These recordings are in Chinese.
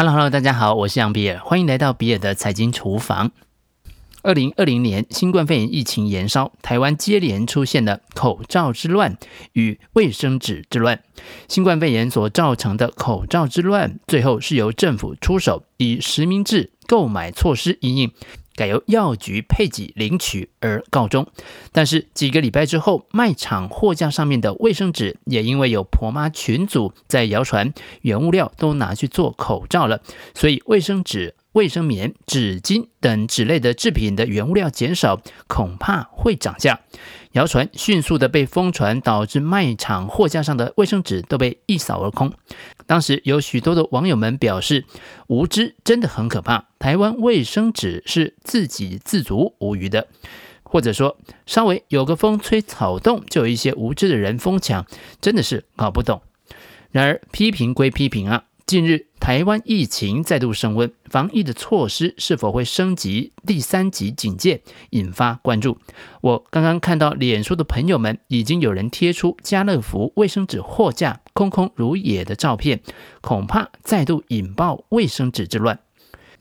Hello，Hello，大家好，我是杨比尔，欢迎来到比尔的财经厨房。二零二零年新冠肺炎疫情延烧，台湾接连出现了口罩之乱与卫生纸之乱。新冠肺炎所造成的口罩之乱，最后是由政府出手，以实名制购买措施因应。改由药局配给领取而告终，但是几个礼拜之后，卖场货架上面的卫生纸也因为有婆妈群组在谣传原物料都拿去做口罩了，所以卫生纸、卫生棉、纸巾等纸类的制品的原物料减少，恐怕会涨价。谣传迅速的被疯传，导致卖场货架上的卫生纸都被一扫而空。当时有许多的网友们表示，无知真的很可怕。台湾卫生纸是自给自足无余的，或者说稍微有个风吹草动，就有一些无知的人疯抢，真的是搞不懂。然而批评归批评啊。近日，台湾疫情再度升温，防疫的措施是否会升级第三级警戒，引发关注。我刚刚看到脸书的朋友们已经有人贴出家乐福卫生纸货架空空如也的照片，恐怕再度引爆卫生纸之乱。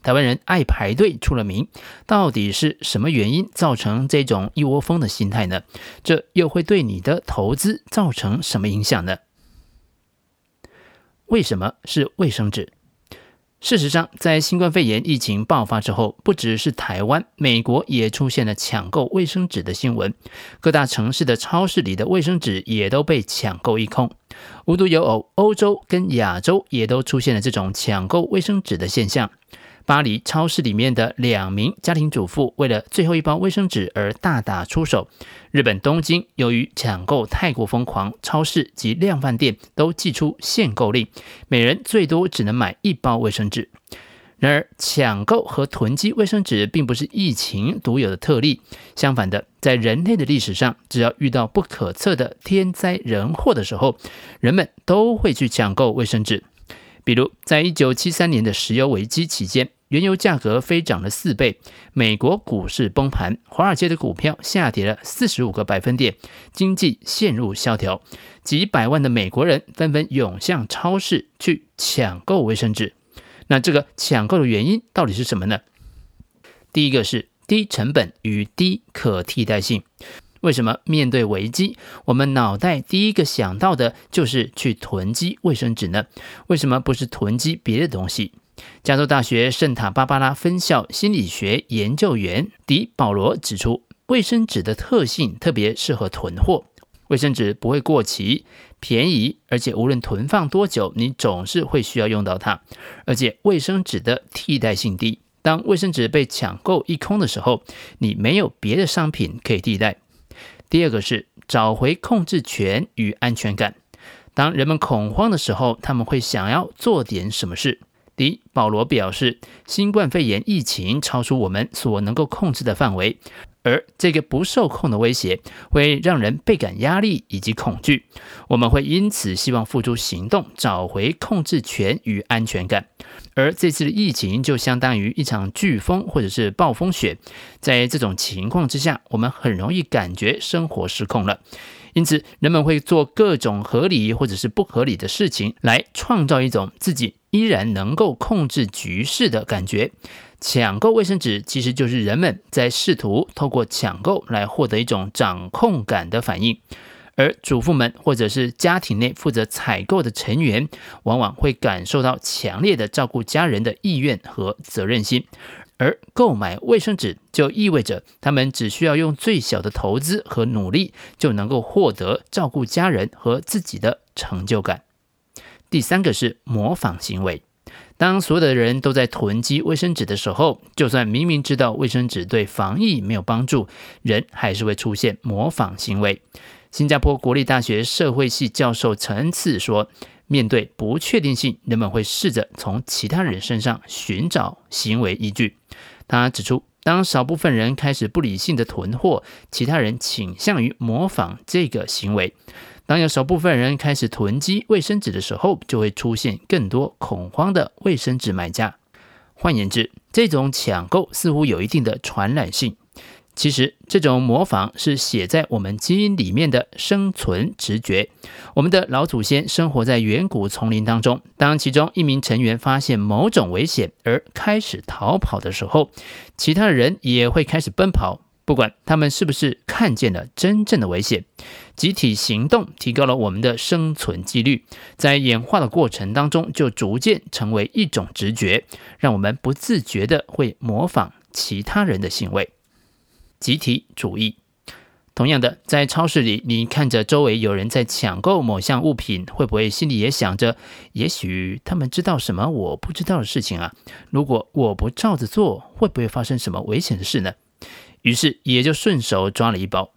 台湾人爱排队出了名，到底是什么原因造成这种一窝蜂的心态呢？这又会对你的投资造成什么影响呢？为什么是卫生纸？事实上，在新冠肺炎疫情爆发之后，不只是台湾，美国也出现了抢购卫生纸的新闻。各大城市的超市里的卫生纸也都被抢购一空。无独有偶，欧洲跟亚洲也都出现了这种抢购卫生纸的现象。巴黎超市里面的两名家庭主妇为了最后一包卫生纸而大打出手。日本东京由于抢购太过疯狂，超市及量贩店都祭出限购令，每人最多只能买一包卫生纸。然而，抢购和囤积卫生纸并不是疫情独有的特例，相反的，在人类的历史上，只要遇到不可测的天灾人祸的时候，人们都会去抢购卫生纸。比如，在一九七三年的石油危机期间。原油价格飞涨了四倍，美国股市崩盘，华尔街的股票下跌了四十五个百分点，经济陷入萧条，几百万的美国人纷纷涌向超市去抢购卫生纸。那这个抢购的原因到底是什么呢？第一个是低成本与低可替代性。为什么面对危机，我们脑袋第一个想到的就是去囤积卫生纸呢？为什么不是囤积别的东西？加州大学圣塔芭芭拉分校心理学研究员迪保罗指出，卫生纸的特性特别适合囤货。卫生纸不会过期，便宜，而且无论囤放多久，你总是会需要用到它。而且卫生纸的替代性低，当卫生纸被抢购一空的时候，你没有别的商品可以替代。第二个是找回控制权与安全感。当人们恐慌的时候，他们会想要做点什么事。迪保罗表示，新冠肺炎疫情超出我们所能够控制的范围，而这个不受控的威胁会让人倍感压力以及恐惧。我们会因此希望付诸行动，找回控制权与安全感。而这次的疫情就相当于一场飓风或者是暴风雪，在这种情况之下，我们很容易感觉生活失控了。因此，人们会做各种合理或者是不合理的事情，来创造一种自己依然能够控制局势的感觉。抢购卫生纸其实就是人们在试图透过抢购来获得一种掌控感的反应。而主妇们或者是家庭内负责采购的成员，往往会感受到强烈的照顾家人的意愿和责任心。而购买卫生纸就意味着他们只需要用最小的投资和努力，就能够获得照顾家人和自己的成就感。第三个是模仿行为。当所有的人都在囤积卫生纸的时候，就算明明知道卫生纸对防疫没有帮助，人还是会出现模仿行为。新加坡国立大学社会系教授陈恩赐说。面对不确定性，人们会试着从其他人身上寻找行为依据。他指出，当少部分人开始不理性的囤货，其他人倾向于模仿这个行为。当有少部分人开始囤积卫生纸的时候，就会出现更多恐慌的卫生纸买家。换言之，这种抢购似乎有一定的传染性。其实，这种模仿是写在我们基因里面的生存直觉。我们的老祖先生活在远古丛林当中，当其中一名成员发现某种危险而开始逃跑的时候，其他人也会开始奔跑，不管他们是不是看见了真正的危险。集体行动提高了我们的生存几率，在演化的过程当中，就逐渐成为一种直觉，让我们不自觉的会模仿其他人的行为。集体主义，同样的，在超市里，你看着周围有人在抢购某项物品，会不会心里也想着，也许他们知道什么我不知道的事情啊？如果我不照着做，会不会发生什么危险的事呢？于是也就顺手抓了一包。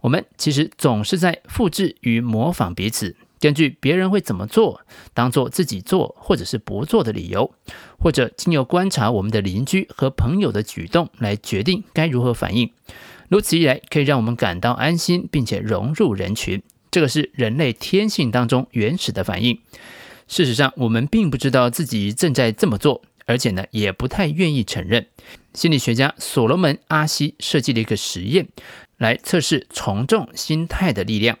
我们其实总是在复制与模仿彼此。根据别人会怎么做，当做自己做或者是不做的理由，或者经由观察我们的邻居和朋友的举动来决定该如何反应。如此一来，可以让我们感到安心，并且融入人群。这个是人类天性当中原始的反应。事实上，我们并不知道自己正在这么做，而且呢，也不太愿意承认。心理学家所罗门·阿希设计了一个实验，来测试从众心态的力量。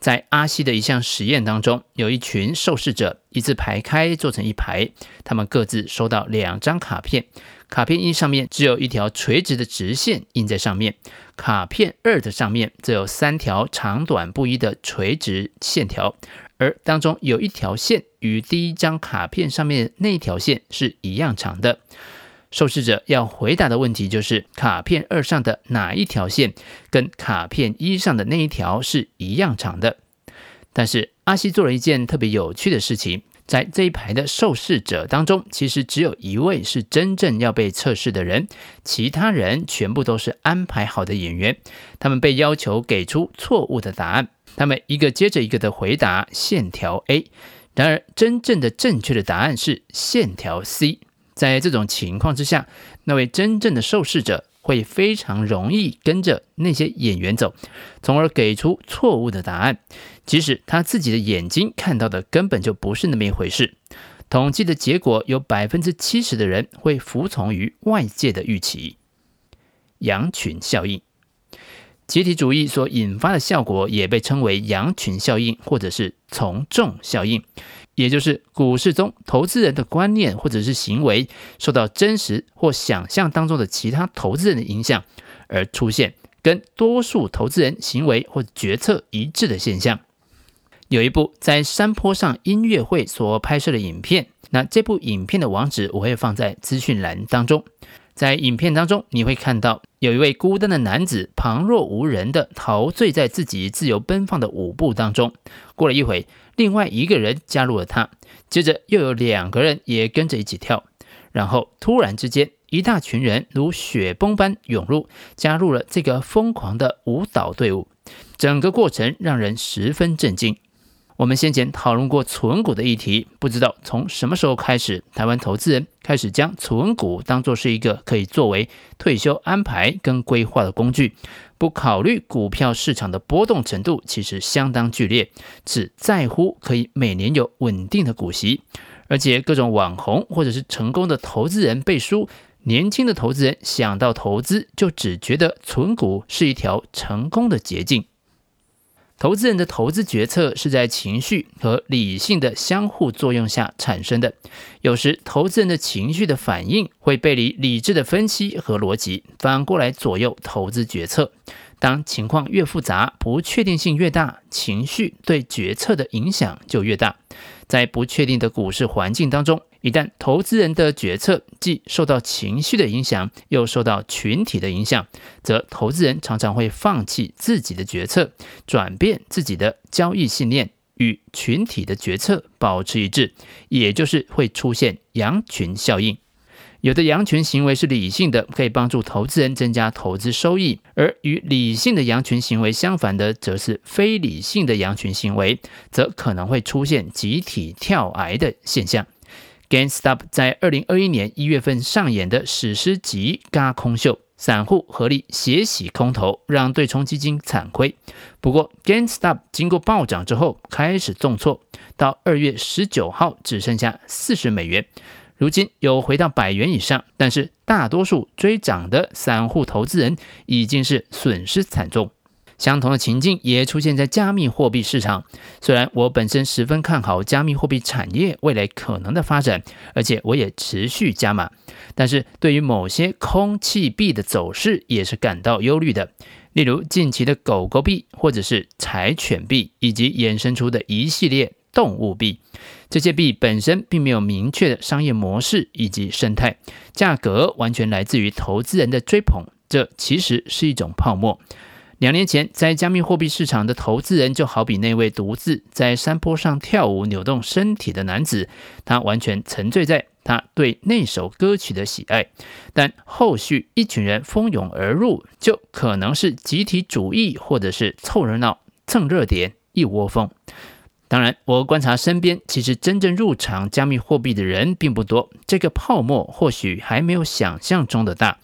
在阿西的一项实验当中，有一群受试者一字排开，坐成一排，他们各自收到两张卡片。卡片一上面只有一条垂直的直线印在上面，卡片二的上面则有三条长短不一的垂直线条，而当中有一条线与第一张卡片上面那条线是一样长的。受试者要回答的问题就是：卡片二上的哪一条线跟卡片一上的那一条是一样长的？但是阿西做了一件特别有趣的事情，在这一排的受试者当中，其实只有一位是真正要被测试的人，其他人全部都是安排好的演员。他们被要求给出错误的答案，他们一个接着一个的回答线条 A，然而真正的正确的答案是线条 C。在这种情况之下，那位真正的受试者会非常容易跟着那些演员走，从而给出错误的答案，即使他自己的眼睛看到的根本就不是那么一回事。统计的结果有百分之七十的人会服从于外界的预期。羊群效应，集体主义所引发的效果也被称为羊群效应，或者是从众效应。也就是股市中投资人的观念或者是行为受到真实或想象当中的其他投资人的影响，而出现跟多数投资人行为或决策一致的现象。有一部在山坡上音乐会所拍摄的影片，那这部影片的网址我会放在资讯栏当中。在影片当中，你会看到有一位孤单的男子旁若无人的陶醉在自己自由奔放的舞步当中。过了一会。另外一个人加入了他，接着又有两个人也跟着一起跳，然后突然之间，一大群人如雪崩般涌入，加入了这个疯狂的舞蹈队伍。整个过程让人十分震惊。我们先前讨论过存股的议题，不知道从什么时候开始，台湾投资人开始将存股当作是一个可以作为退休安排跟规划的工具，不考虑股票市场的波动程度其实相当剧烈，只在乎可以每年有稳定的股息，而且各种网红或者是成功的投资人背书，年轻的投资人想到投资就只觉得存股是一条成功的捷径。投资人的投资决策是在情绪和理性的相互作用下产生的。有时，投资人的情绪的反应会背离理智的分析和逻辑，反过来左右投资决策。当情况越复杂，不确定性越大，情绪对决策的影响就越大。在不确定的股市环境当中，一旦投资人的决策既受到情绪的影响，又受到群体的影响，则投资人常常会放弃自己的决策，转变自己的交易信念，与群体的决策保持一致，也就是会出现羊群效应。有的羊群行为是理性的，可以帮助投资人增加投资收益；而与理性的羊群行为相反的，则是非理性的羊群行为，则可能会出现集体跳崖的现象。GameStop 在二零二一年一月份上演的史诗级轧空秀，散户合力血洗空头，让对冲基金惨亏。不过，GameStop 经过暴涨之后开始重挫，到二月十九号只剩下四十美元。如今又回到百元以上，但是大多数追涨的散户投资人已经是损失惨重。相同的情境也出现在加密货币市场。虽然我本身十分看好加密货币产业未来可能的发展，而且我也持续加码，但是对于某些空气币的走势也是感到忧虑的。例如近期的狗狗币，或者是柴犬币，以及衍生出的一系列动物币，这些币本身并没有明确的商业模式以及生态，价格完全来自于投资人的追捧，这其实是一种泡沫。两年前，在加密货币市场的投资人就好比那位独自在山坡上跳舞、扭动身体的男子，他完全沉醉在他对那首歌曲的喜爱。但后续一群人蜂拥而入，就可能是集体主义，或者是凑热闹、蹭热点，一窝蜂。当然，我观察身边，其实真正入场加密货币的人并不多，这个泡沫或许还没有想象中的大。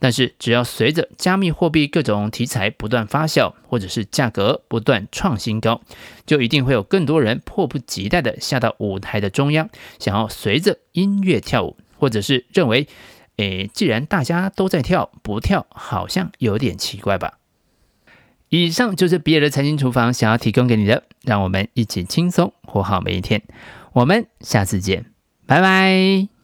但是，只要随着加密货币各种题材不断发酵，或者是价格不断创新高，就一定会有更多人迫不及待地下到舞台的中央，想要随着音乐跳舞，或者是认为，诶，既然大家都在跳，不跳好像有点奇怪吧。以上就是比尔的财经厨房想要提供给你的，让我们一起轻松活好每一天。我们下次见，拜拜。